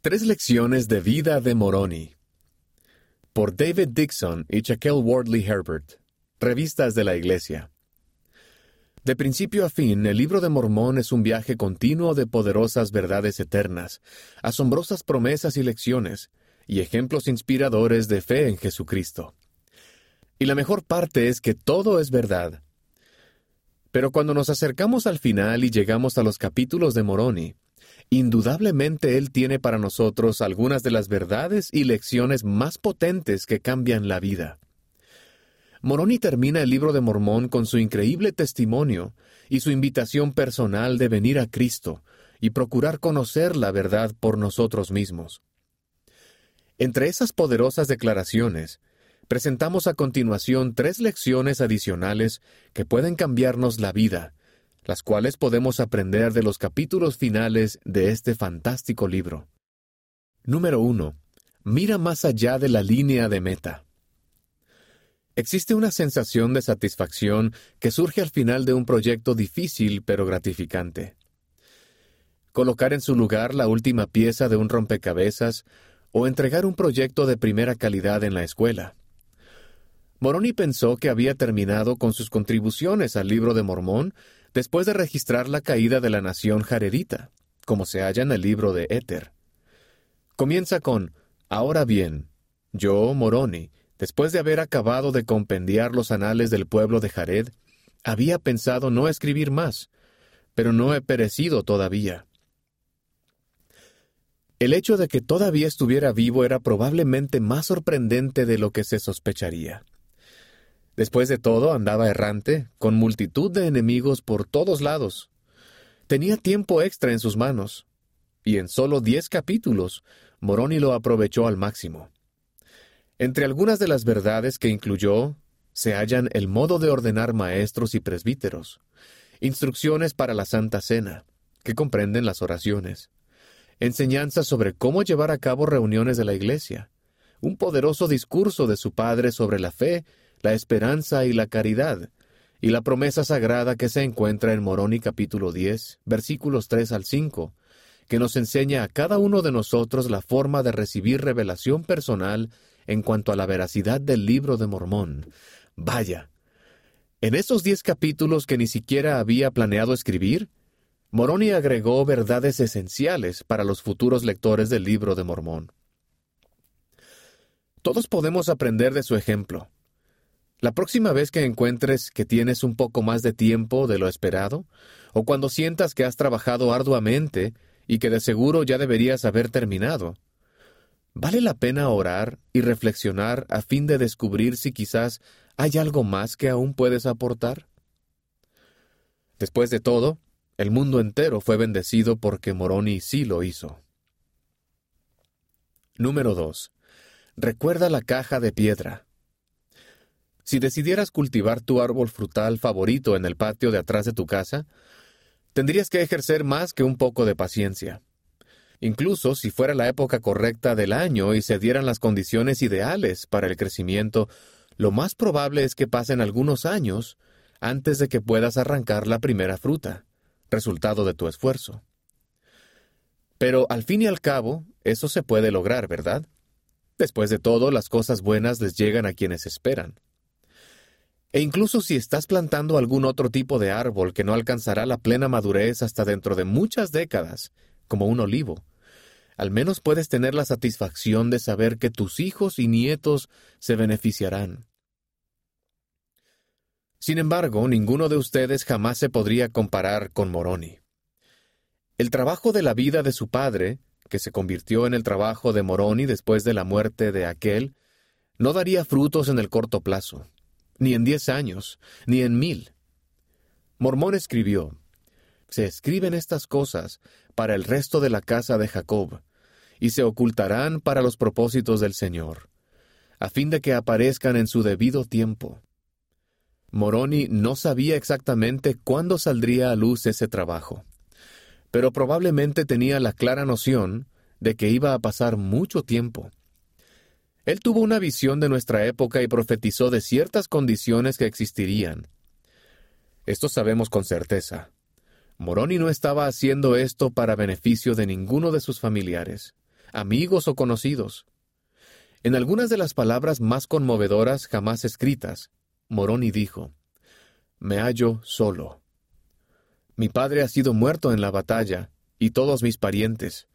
Tres lecciones de vida de Moroni. Por David Dixon y Shaquille Wardley Herbert. Revistas de la Iglesia. De principio a fin, el libro de Mormón es un viaje continuo de poderosas verdades eternas, asombrosas promesas y lecciones, y ejemplos inspiradores de fe en Jesucristo. Y la mejor parte es que todo es verdad. Pero cuando nos acercamos al final y llegamos a los capítulos de Moroni, indudablemente Él tiene para nosotros algunas de las verdades y lecciones más potentes que cambian la vida. Moroni termina el libro de Mormón con su increíble testimonio y su invitación personal de venir a Cristo y procurar conocer la verdad por nosotros mismos. Entre esas poderosas declaraciones, presentamos a continuación tres lecciones adicionales que pueden cambiarnos la vida, las cuales podemos aprender de los capítulos finales de este fantástico libro. Número 1. Mira más allá de la línea de meta. Existe una sensación de satisfacción que surge al final de un proyecto difícil pero gratificante. Colocar en su lugar la última pieza de un rompecabezas o entregar un proyecto de primera calidad en la escuela. Moroni pensó que había terminado con sus contribuciones al libro de Mormón después de registrar la caída de la nación jaredita, como se halla en el libro de Éter. Comienza con Ahora bien, yo, Moroni, Después de haber acabado de compendiar los anales del pueblo de Jared, había pensado no escribir más, pero no he perecido todavía. El hecho de que todavía estuviera vivo era probablemente más sorprendente de lo que se sospecharía. Después de todo, andaba errante, con multitud de enemigos por todos lados. Tenía tiempo extra en sus manos, y en solo diez capítulos, Moroni lo aprovechó al máximo. Entre algunas de las verdades que incluyó se hallan el modo de ordenar maestros y presbíteros, instrucciones para la Santa Cena, que comprenden las oraciones, enseñanzas sobre cómo llevar a cabo reuniones de la Iglesia, un poderoso discurso de su padre sobre la fe, la esperanza y la caridad, y la promesa sagrada que se encuentra en Moroni capítulo 10, versículos 3 al 5, que nos enseña a cada uno de nosotros la forma de recibir revelación personal en cuanto a la veracidad del libro de Mormón. Vaya. En esos diez capítulos que ni siquiera había planeado escribir, Moroni agregó verdades esenciales para los futuros lectores del libro de Mormón. Todos podemos aprender de su ejemplo. La próxima vez que encuentres que tienes un poco más de tiempo de lo esperado, o cuando sientas que has trabajado arduamente y que de seguro ya deberías haber terminado, ¿Vale la pena orar y reflexionar a fin de descubrir si quizás hay algo más que aún puedes aportar? Después de todo, el mundo entero fue bendecido porque Moroni sí lo hizo. Número 2. Recuerda la caja de piedra. Si decidieras cultivar tu árbol frutal favorito en el patio de atrás de tu casa, tendrías que ejercer más que un poco de paciencia. Incluso si fuera la época correcta del año y se dieran las condiciones ideales para el crecimiento, lo más probable es que pasen algunos años antes de que puedas arrancar la primera fruta, resultado de tu esfuerzo. Pero al fin y al cabo, eso se puede lograr, ¿verdad? Después de todo, las cosas buenas les llegan a quienes esperan. E incluso si estás plantando algún otro tipo de árbol que no alcanzará la plena madurez hasta dentro de muchas décadas, como un olivo, al menos puedes tener la satisfacción de saber que tus hijos y nietos se beneficiarán. Sin embargo, ninguno de ustedes jamás se podría comparar con Moroni. El trabajo de la vida de su padre, que se convirtió en el trabajo de Moroni después de la muerte de aquel, no daría frutos en el corto plazo, ni en diez años, ni en mil. Mormón escribió, Se escriben estas cosas para el resto de la casa de Jacob, y se ocultarán para los propósitos del Señor, a fin de que aparezcan en su debido tiempo. Moroni no sabía exactamente cuándo saldría a luz ese trabajo, pero probablemente tenía la clara noción de que iba a pasar mucho tiempo. Él tuvo una visión de nuestra época y profetizó de ciertas condiciones que existirían. Esto sabemos con certeza. Moroni no estaba haciendo esto para beneficio de ninguno de sus familiares amigos o conocidos. En algunas de las palabras más conmovedoras jamás escritas, Moroni dijo, Me hallo solo. Mi padre ha sido muerto en la batalla, y todos mis parientes,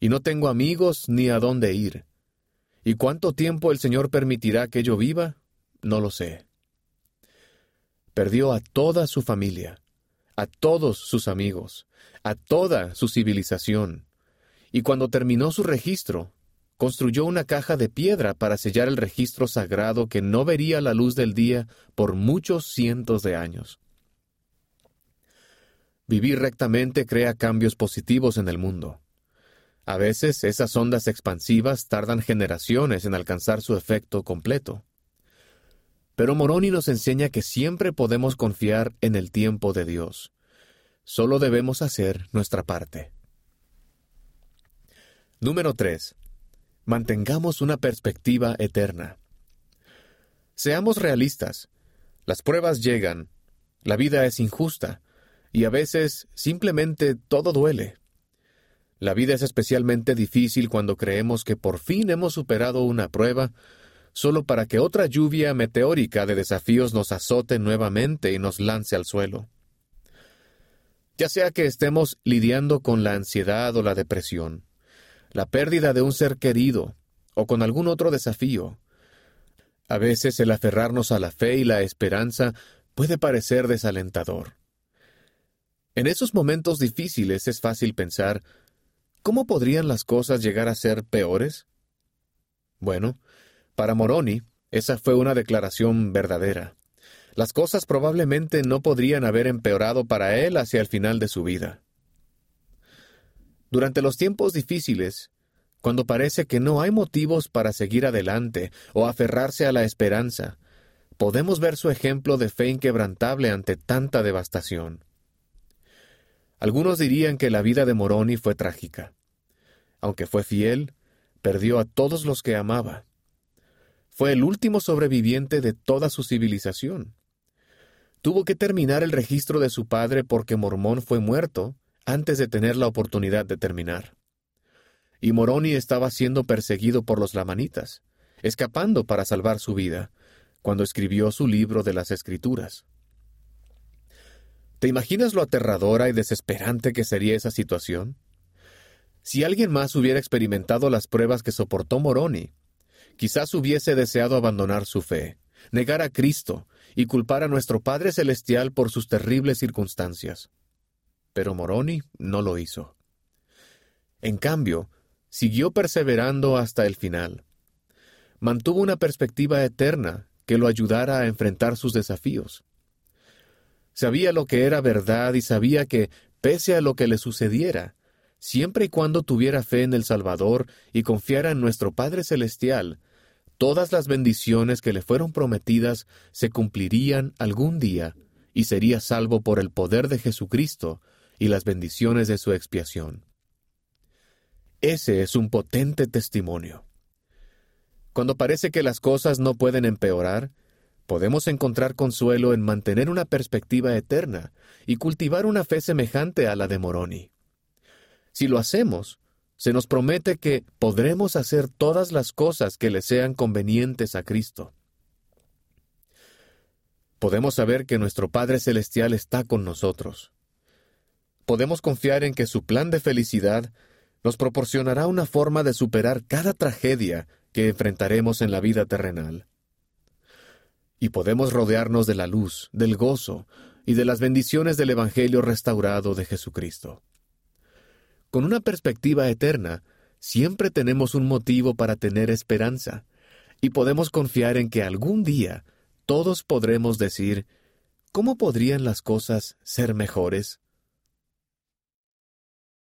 y no tengo amigos ni a dónde ir. ¿Y cuánto tiempo el Señor permitirá que yo viva? No lo sé. Perdió a toda su familia, a todos sus amigos, a toda su civilización, y cuando terminó su registro, construyó una caja de piedra para sellar el registro sagrado que no vería la luz del día por muchos cientos de años. Vivir rectamente crea cambios positivos en el mundo. A veces esas ondas expansivas tardan generaciones en alcanzar su efecto completo. Pero Moroni nos enseña que siempre podemos confiar en el tiempo de Dios. Solo debemos hacer nuestra parte. Número 3. Mantengamos una perspectiva eterna. Seamos realistas. Las pruebas llegan. La vida es injusta. Y a veces simplemente todo duele. La vida es especialmente difícil cuando creemos que por fin hemos superado una prueba, solo para que otra lluvia meteórica de desafíos nos azote nuevamente y nos lance al suelo. Ya sea que estemos lidiando con la ansiedad o la depresión, la pérdida de un ser querido o con algún otro desafío, a veces el aferrarnos a la fe y la esperanza puede parecer desalentador. En esos momentos difíciles es fácil pensar, ¿Cómo podrían las cosas llegar a ser peores? Bueno, para Moroni, esa fue una declaración verdadera. Las cosas probablemente no podrían haber empeorado para él hacia el final de su vida. Durante los tiempos difíciles, cuando parece que no hay motivos para seguir adelante o aferrarse a la esperanza, podemos ver su ejemplo de fe inquebrantable ante tanta devastación. Algunos dirían que la vida de Moroni fue trágica. Aunque fue fiel, perdió a todos los que amaba. Fue el último sobreviviente de toda su civilización. Tuvo que terminar el registro de su padre porque Mormón fue muerto antes de tener la oportunidad de terminar. Y Moroni estaba siendo perseguido por los lamanitas, escapando para salvar su vida, cuando escribió su libro de las Escrituras. ¿Te imaginas lo aterradora y desesperante que sería esa situación? Si alguien más hubiera experimentado las pruebas que soportó Moroni, quizás hubiese deseado abandonar su fe, negar a Cristo y culpar a nuestro Padre Celestial por sus terribles circunstancias. Pero Moroni no lo hizo. En cambio, siguió perseverando hasta el final. Mantuvo una perspectiva eterna que lo ayudara a enfrentar sus desafíos. Sabía lo que era verdad y sabía que, pese a lo que le sucediera, siempre y cuando tuviera fe en el Salvador y confiara en nuestro Padre Celestial, todas las bendiciones que le fueron prometidas se cumplirían algún día y sería salvo por el poder de Jesucristo y las bendiciones de su expiación. Ese es un potente testimonio. Cuando parece que las cosas no pueden empeorar, podemos encontrar consuelo en mantener una perspectiva eterna y cultivar una fe semejante a la de Moroni. Si lo hacemos, se nos promete que podremos hacer todas las cosas que le sean convenientes a Cristo. Podemos saber que nuestro Padre Celestial está con nosotros. Podemos confiar en que su plan de felicidad nos proporcionará una forma de superar cada tragedia que enfrentaremos en la vida terrenal y podemos rodearnos de la luz, del gozo y de las bendiciones del Evangelio restaurado de Jesucristo. Con una perspectiva eterna, siempre tenemos un motivo para tener esperanza, y podemos confiar en que algún día todos podremos decir, ¿cómo podrían las cosas ser mejores?